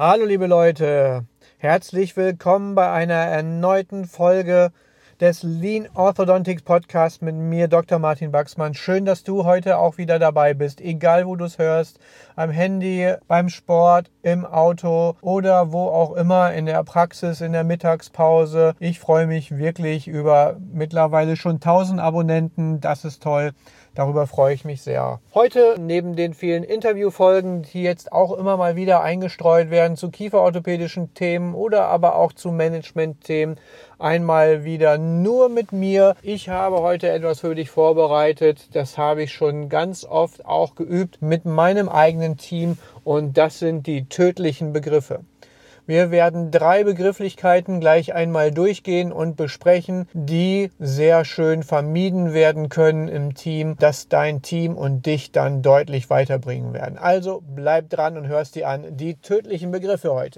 Hallo liebe Leute, herzlich willkommen bei einer erneuten Folge des Lean Orthodontics Podcast mit mir, Dr. Martin Wachsmann. Schön, dass du heute auch wieder dabei bist, egal wo du es hörst, am Handy, beim Sport, im Auto oder wo auch immer, in der Praxis, in der Mittagspause. Ich freue mich wirklich über mittlerweile schon 1000 Abonnenten, das ist toll. Darüber freue ich mich sehr. Heute neben den vielen Interviewfolgen, die jetzt auch immer mal wieder eingestreut werden zu kieferorthopädischen Themen oder aber auch zu Management-Themen, einmal wieder nur mit mir. Ich habe heute etwas für dich vorbereitet. Das habe ich schon ganz oft auch geübt mit meinem eigenen Team und das sind die tödlichen Begriffe. Wir werden drei Begrifflichkeiten gleich einmal durchgehen und besprechen, die sehr schön vermieden werden können im Team, dass dein Team und dich dann deutlich weiterbringen werden. Also bleib dran und hörst dir an die tödlichen Begriffe heute.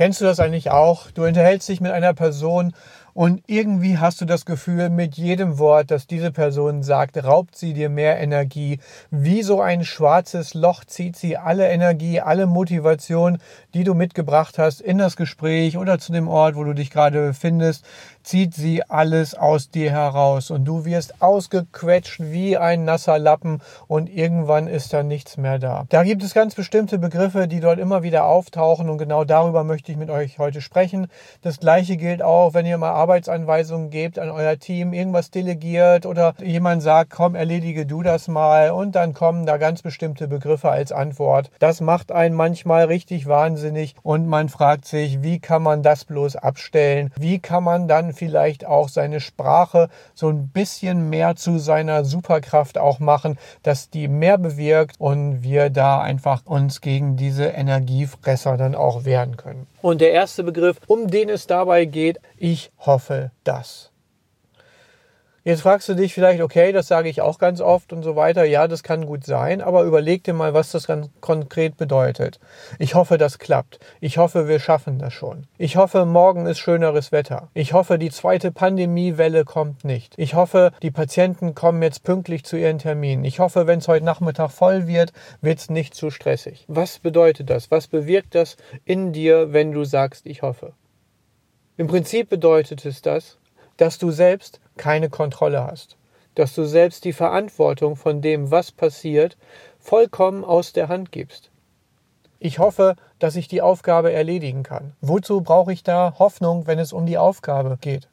Kennst du das eigentlich auch? Du unterhältst dich mit einer Person und irgendwie hast du das Gefühl, mit jedem Wort, das diese Person sagt, raubt sie dir mehr Energie. Wie so ein schwarzes Loch zieht sie alle Energie, alle Motivation, die du mitgebracht hast, in das Gespräch oder zu dem Ort, wo du dich gerade befindest, zieht sie alles aus dir heraus und du wirst ausgequetscht wie ein nasser Lappen und irgendwann ist da nichts mehr da. Da gibt es ganz bestimmte Begriffe, die dort immer wieder auftauchen und genau darüber möchte ich mit euch heute sprechen. Das gleiche gilt auch, wenn ihr mal Arbeitsanweisungen gebt an euer Team, irgendwas delegiert oder jemand sagt, komm, erledige du das mal und dann kommen da ganz bestimmte Begriffe als Antwort. Das macht einen manchmal richtig wahnsinnig und man fragt sich, wie kann man das bloß abstellen? Wie kann man dann vielleicht auch seine Sprache so ein bisschen mehr zu seiner Superkraft auch machen, dass die mehr bewirkt und wir da einfach uns gegen diese Energiefresser dann auch wehren können. Und der erste Begriff, um den es dabei geht, ich hoffe das. Jetzt fragst du dich vielleicht, okay, das sage ich auch ganz oft und so weiter. Ja, das kann gut sein, aber überleg dir mal, was das ganz konkret bedeutet. Ich hoffe, das klappt. Ich hoffe, wir schaffen das schon. Ich hoffe, morgen ist schöneres Wetter. Ich hoffe, die zweite Pandemiewelle kommt nicht. Ich hoffe, die Patienten kommen jetzt pünktlich zu ihren Terminen. Ich hoffe, wenn es heute Nachmittag voll wird, wird es nicht zu stressig. Was bedeutet das? Was bewirkt das in dir, wenn du sagst, ich hoffe? Im Prinzip bedeutet es das, dass du selbst keine Kontrolle hast, dass du selbst die Verantwortung von dem, was passiert, vollkommen aus der Hand gibst. Ich hoffe, dass ich die Aufgabe erledigen kann. Wozu brauche ich da Hoffnung, wenn es um die Aufgabe geht?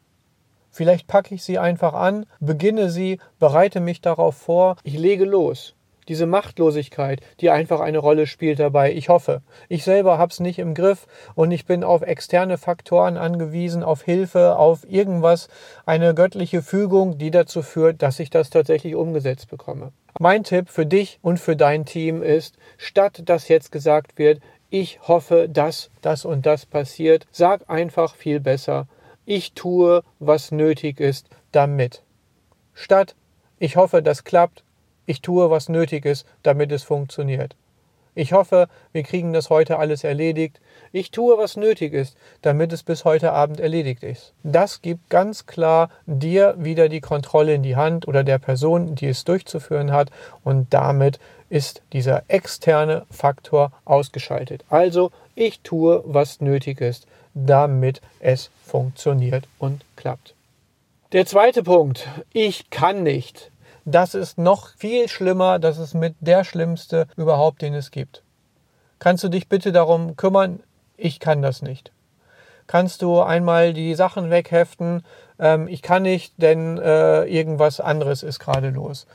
Vielleicht packe ich sie einfach an, beginne sie, bereite mich darauf vor, ich lege los diese Machtlosigkeit, die einfach eine Rolle spielt dabei. Ich hoffe, ich selber habe es nicht im Griff und ich bin auf externe Faktoren angewiesen, auf Hilfe, auf irgendwas, eine göttliche Fügung, die dazu führt, dass ich das tatsächlich umgesetzt bekomme. Mein Tipp für dich und für dein Team ist, statt dass jetzt gesagt wird, ich hoffe, dass das und das passiert, sag einfach viel besser, ich tue, was nötig ist, damit. Statt ich hoffe, das klappt, ich tue, was nötig ist, damit es funktioniert. Ich hoffe, wir kriegen das heute alles erledigt. Ich tue, was nötig ist, damit es bis heute Abend erledigt ist. Das gibt ganz klar dir wieder die Kontrolle in die Hand oder der Person, die es durchzuführen hat. Und damit ist dieser externe Faktor ausgeschaltet. Also, ich tue, was nötig ist, damit es funktioniert und klappt. Der zweite Punkt. Ich kann nicht das ist noch viel schlimmer. Das ist mit der schlimmste überhaupt, den es gibt. Kannst du dich bitte darum kümmern? Ich kann das nicht. Kannst du einmal die Sachen wegheften? Ähm, ich kann nicht, denn äh, irgendwas anderes ist gerade los.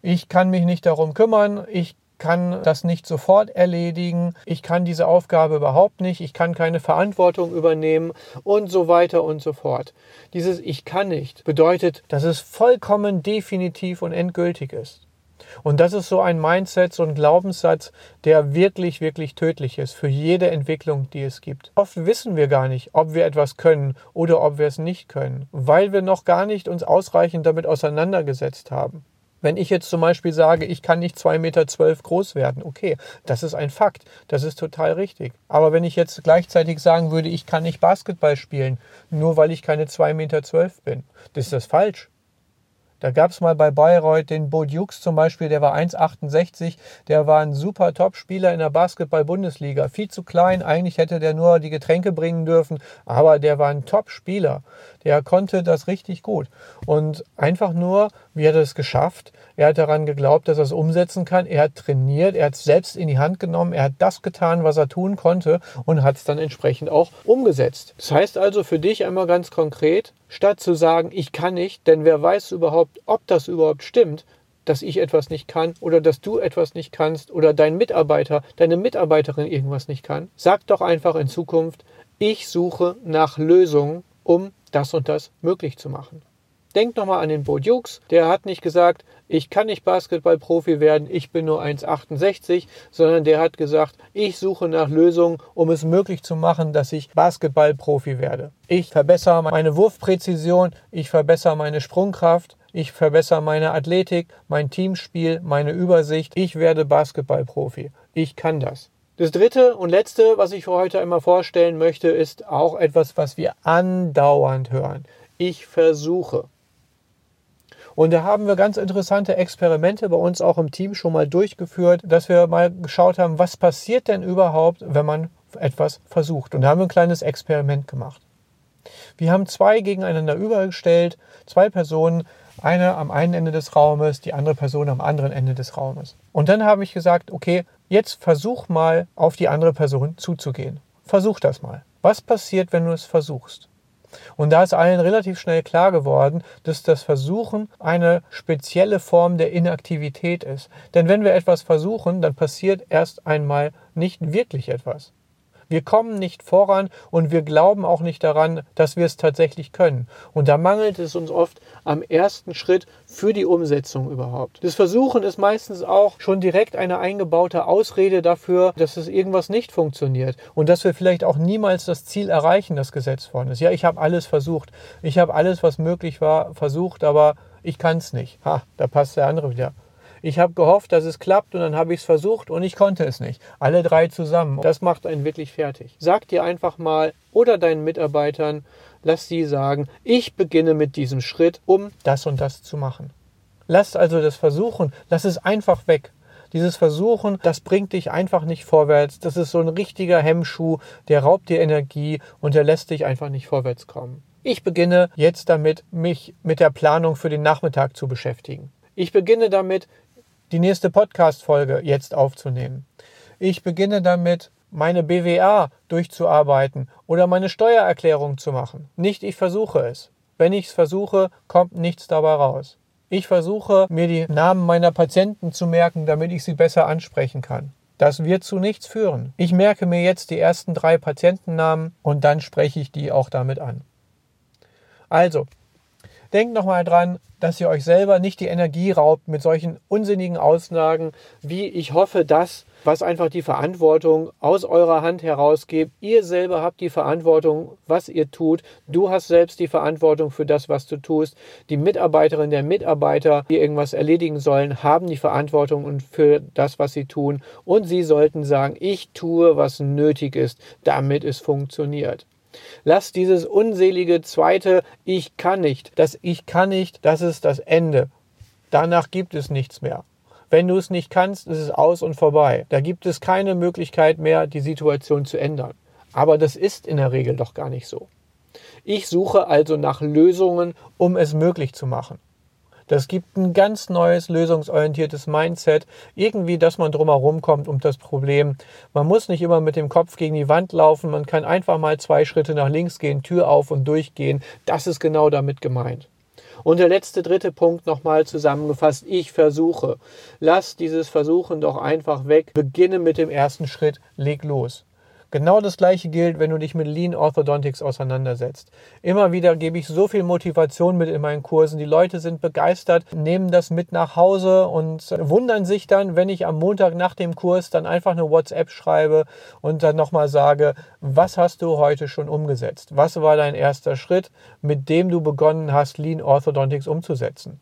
Ich kann mich nicht darum kümmern. Ich kann das nicht sofort erledigen, ich kann diese Aufgabe überhaupt nicht, ich kann keine Verantwortung übernehmen und so weiter und so fort. Dieses Ich kann nicht bedeutet, dass es vollkommen definitiv und endgültig ist. Und das ist so ein Mindset, so ein Glaubenssatz, der wirklich, wirklich tödlich ist für jede Entwicklung, die es gibt. Oft wissen wir gar nicht, ob wir etwas können oder ob wir es nicht können, weil wir noch gar nicht uns ausreichend damit auseinandergesetzt haben. Wenn ich jetzt zum Beispiel sage, ich kann nicht 2,12 Meter groß werden, okay, das ist ein Fakt, das ist total richtig. Aber wenn ich jetzt gleichzeitig sagen würde, ich kann nicht Basketball spielen, nur weil ich keine 2,12 Meter bin, das ist das falsch. Da gab es mal bei Bayreuth den Bo Dukes zum Beispiel, der war 1,68, der war ein super Top-Spieler in der Basketball-Bundesliga. Viel zu klein, eigentlich hätte der nur die Getränke bringen dürfen, aber der war ein Top-Spieler. Der konnte das richtig gut. Und einfach nur, wie hat er es geschafft? Er hat daran geglaubt, dass er es umsetzen kann. Er hat trainiert, er hat es selbst in die Hand genommen, er hat das getan, was er tun konnte und hat es dann entsprechend auch umgesetzt. Das heißt also für dich einmal ganz konkret, statt zu sagen, ich kann nicht, denn wer weiß überhaupt, ob das überhaupt stimmt, dass ich etwas nicht kann oder dass du etwas nicht kannst oder dein Mitarbeiter, deine Mitarbeiterin irgendwas nicht kann, sag doch einfach in Zukunft, ich suche nach Lösungen, um das und das möglich zu machen. Denkt nochmal an den Bo Dukes, der hat nicht gesagt, ich kann nicht Basketballprofi werden, ich bin nur 1,68, sondern der hat gesagt, ich suche nach Lösungen, um es möglich zu machen, dass ich Basketballprofi werde. Ich verbessere meine Wurfpräzision, ich verbessere meine Sprungkraft, ich verbessere meine Athletik, mein Teamspiel, meine Übersicht, ich werde Basketballprofi. Ich kann das. Das dritte und letzte, was ich heute einmal vorstellen möchte, ist auch etwas, was wir andauernd hören. Ich versuche. Und da haben wir ganz interessante Experimente bei uns auch im Team schon mal durchgeführt, dass wir mal geschaut haben, was passiert denn überhaupt, wenn man etwas versucht. Und da haben wir ein kleines Experiment gemacht. Wir haben zwei gegeneinander übergestellt, zwei Personen, eine am einen Ende des Raumes, die andere Person am anderen Ende des Raumes. Und dann habe ich gesagt, okay, jetzt versuch mal auf die andere Person zuzugehen. Versuch das mal. Was passiert, wenn du es versuchst? Und da ist allen relativ schnell klar geworden, dass das Versuchen eine spezielle Form der Inaktivität ist. Denn wenn wir etwas versuchen, dann passiert erst einmal nicht wirklich etwas. Wir kommen nicht voran und wir glauben auch nicht daran, dass wir es tatsächlich können. Und da mangelt es uns oft am ersten Schritt für die Umsetzung überhaupt. Das Versuchen ist meistens auch schon direkt eine eingebaute Ausrede dafür, dass es irgendwas nicht funktioniert und dass wir vielleicht auch niemals das Ziel erreichen, das gesetzt worden ist. Ja, ich habe alles versucht. Ich habe alles, was möglich war, versucht, aber ich kann es nicht. Ha, da passt der andere wieder. Ich habe gehofft, dass es klappt und dann habe ich es versucht und ich konnte es nicht. Alle drei zusammen. Das macht einen wirklich fertig. Sag dir einfach mal oder deinen Mitarbeitern, lass sie sagen, ich beginne mit diesem Schritt, um das und das zu machen. Lass also das Versuchen, lass es einfach weg. Dieses Versuchen, das bringt dich einfach nicht vorwärts. Das ist so ein richtiger Hemmschuh, der raubt dir Energie und der lässt dich einfach nicht vorwärts kommen. Ich beginne jetzt damit, mich mit der Planung für den Nachmittag zu beschäftigen. Ich beginne damit, die nächste Podcast-Folge jetzt aufzunehmen. Ich beginne damit, meine BWA durchzuarbeiten oder meine Steuererklärung zu machen. Nicht ich versuche es. Wenn ich es versuche, kommt nichts dabei raus. Ich versuche, mir die Namen meiner Patienten zu merken, damit ich sie besser ansprechen kann. Das wird zu nichts führen. Ich merke mir jetzt die ersten drei Patientennamen und dann spreche ich die auch damit an. Also, Denkt nochmal dran, dass ihr euch selber nicht die Energie raubt mit solchen unsinnigen Aussagen, wie ich hoffe, dass, was einfach die Verantwortung aus eurer Hand herausgebt. Ihr selber habt die Verantwortung, was ihr tut. Du hast selbst die Verantwortung für das, was du tust. Die Mitarbeiterin, der Mitarbeiter, die irgendwas erledigen sollen, haben die Verantwortung für das, was sie tun. Und sie sollten sagen, ich tue, was nötig ist, damit es funktioniert. Lass dieses unselige zweite Ich kann nicht, das Ich kann nicht, das ist das Ende. Danach gibt es nichts mehr. Wenn du es nicht kannst, ist es aus und vorbei. Da gibt es keine Möglichkeit mehr, die Situation zu ändern. Aber das ist in der Regel doch gar nicht so. Ich suche also nach Lösungen, um es möglich zu machen. Das gibt ein ganz neues lösungsorientiertes Mindset, irgendwie, dass man drumherum kommt um das Problem. Man muss nicht immer mit dem Kopf gegen die Wand laufen, man kann einfach mal zwei Schritte nach links gehen, Tür auf und durchgehen. Das ist genau damit gemeint. Und der letzte, dritte Punkt nochmal zusammengefasst. Ich versuche. Lass dieses Versuchen doch einfach weg. Beginne mit dem ersten Schritt. Leg los. Genau das gleiche gilt, wenn du dich mit Lean Orthodontics auseinandersetzt. Immer wieder gebe ich so viel Motivation mit in meinen Kursen. Die Leute sind begeistert, nehmen das mit nach Hause und wundern sich dann, wenn ich am Montag nach dem Kurs dann einfach eine WhatsApp schreibe und dann nochmal sage, was hast du heute schon umgesetzt? Was war dein erster Schritt, mit dem du begonnen hast, Lean Orthodontics umzusetzen?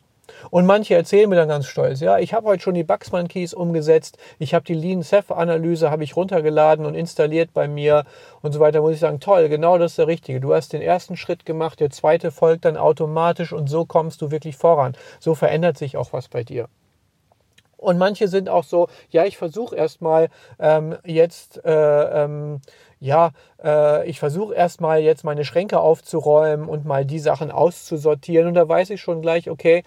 Und manche erzählen mir dann ganz stolz, ja, ich habe heute schon die Baxman Keys umgesetzt, ich habe die Lean Ceph Analyse habe ich runtergeladen und installiert bei mir und so weiter. Muss ich sagen, toll, genau das ist der richtige. Du hast den ersten Schritt gemacht, der zweite folgt dann automatisch und so kommst du wirklich voran. So verändert sich auch was bei dir. Und manche sind auch so, ja, ich versuche erstmal ähm, jetzt, äh, ähm, ja, äh, ich versuche erstmal jetzt meine Schränke aufzuräumen und mal die Sachen auszusortieren. Und da weiß ich schon gleich, okay,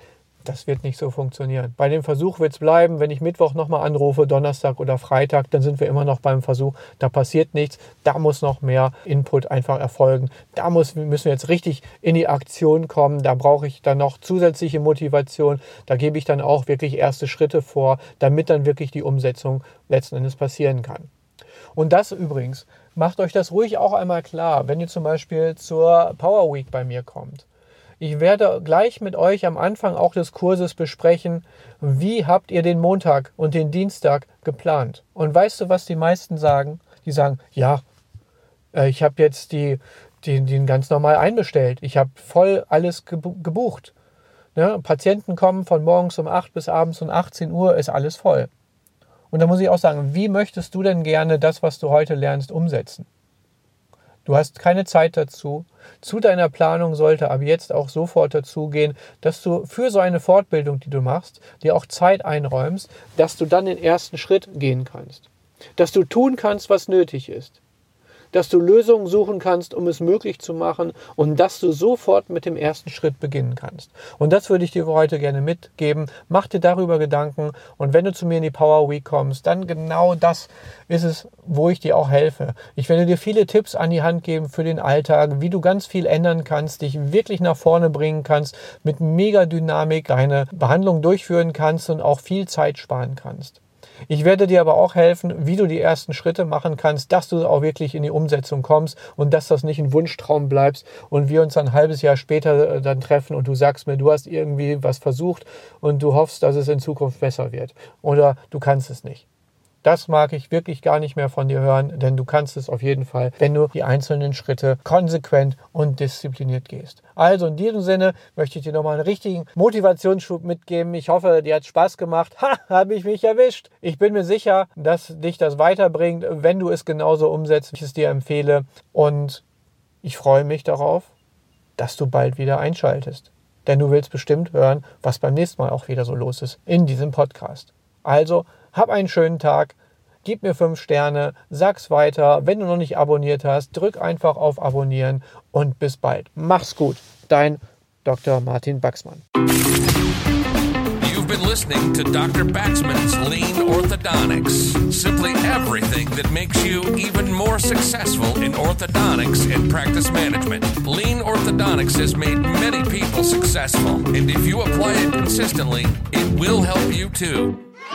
das wird nicht so funktionieren. Bei dem Versuch wird es bleiben, wenn ich Mittwoch nochmal anrufe, Donnerstag oder Freitag, dann sind wir immer noch beim Versuch. Da passiert nichts. Da muss noch mehr Input einfach erfolgen. Da muss, müssen wir jetzt richtig in die Aktion kommen. Da brauche ich dann noch zusätzliche Motivation. Da gebe ich dann auch wirklich erste Schritte vor, damit dann wirklich die Umsetzung letzten Endes passieren kann. Und das übrigens, macht euch das ruhig auch einmal klar, wenn ihr zum Beispiel zur Power Week bei mir kommt ich werde gleich mit euch am Anfang auch des Kurses besprechen, wie habt ihr den Montag und den Dienstag geplant. Und weißt du, was die meisten sagen? Die sagen, ja, äh, ich habe jetzt die, die, den ganz normal einbestellt. Ich habe voll alles gebucht. Ne? Patienten kommen von morgens um 8 bis abends um 18 Uhr, ist alles voll. Und da muss ich auch sagen, wie möchtest du denn gerne das, was du heute lernst, umsetzen? Du hast keine Zeit dazu. Zu deiner Planung sollte ab jetzt auch sofort dazu gehen, dass du für so eine Fortbildung, die du machst, dir auch Zeit einräumst, dass du dann den ersten Schritt gehen kannst. Dass du tun kannst, was nötig ist dass du Lösungen suchen kannst, um es möglich zu machen und dass du sofort mit dem ersten Schritt beginnen kannst. Und das würde ich dir heute gerne mitgeben. Mach dir darüber Gedanken und wenn du zu mir in die Power Week kommst, dann genau das ist es, wo ich dir auch helfe. Ich werde dir viele Tipps an die Hand geben für den Alltag, wie du ganz viel ändern kannst, dich wirklich nach vorne bringen kannst, mit mega Dynamik deine Behandlung durchführen kannst und auch viel Zeit sparen kannst. Ich werde dir aber auch helfen, wie du die ersten Schritte machen kannst, dass du auch wirklich in die Umsetzung kommst und dass das nicht ein Wunschtraum bleibst und wir uns ein halbes Jahr später äh, dann treffen und du sagst mir, du hast irgendwie was versucht und du hoffst, dass es in Zukunft besser wird oder du kannst es nicht. Das mag ich wirklich gar nicht mehr von dir hören, denn du kannst es auf jeden Fall, wenn du die einzelnen Schritte konsequent und diszipliniert gehst. Also in diesem Sinne möchte ich dir nochmal einen richtigen Motivationsschub mitgeben. Ich hoffe, dir hat Spaß gemacht. Ha, habe ich mich erwischt. Ich bin mir sicher, dass dich das weiterbringt, wenn du es genauso umsetzt, wie ich es dir empfehle. Und ich freue mich darauf, dass du bald wieder einschaltest. Denn du willst bestimmt hören, was beim nächsten Mal auch wieder so los ist in diesem Podcast. Also hab einen schönen Tag. Gib mir fünf Sterne, sag's weiter. Wenn du noch nicht abonniert hast, drück einfach auf Abonnieren und bis bald. Mach's gut. Dein Dr. Martin Baxmann. You've been listening to Dr. Baxman's Lean Orthodontics. Simply everything that makes you even more successful in orthodontics and practice management. Lean Orthodontics has made many people successful, and if you apply it consistently, it will help you too.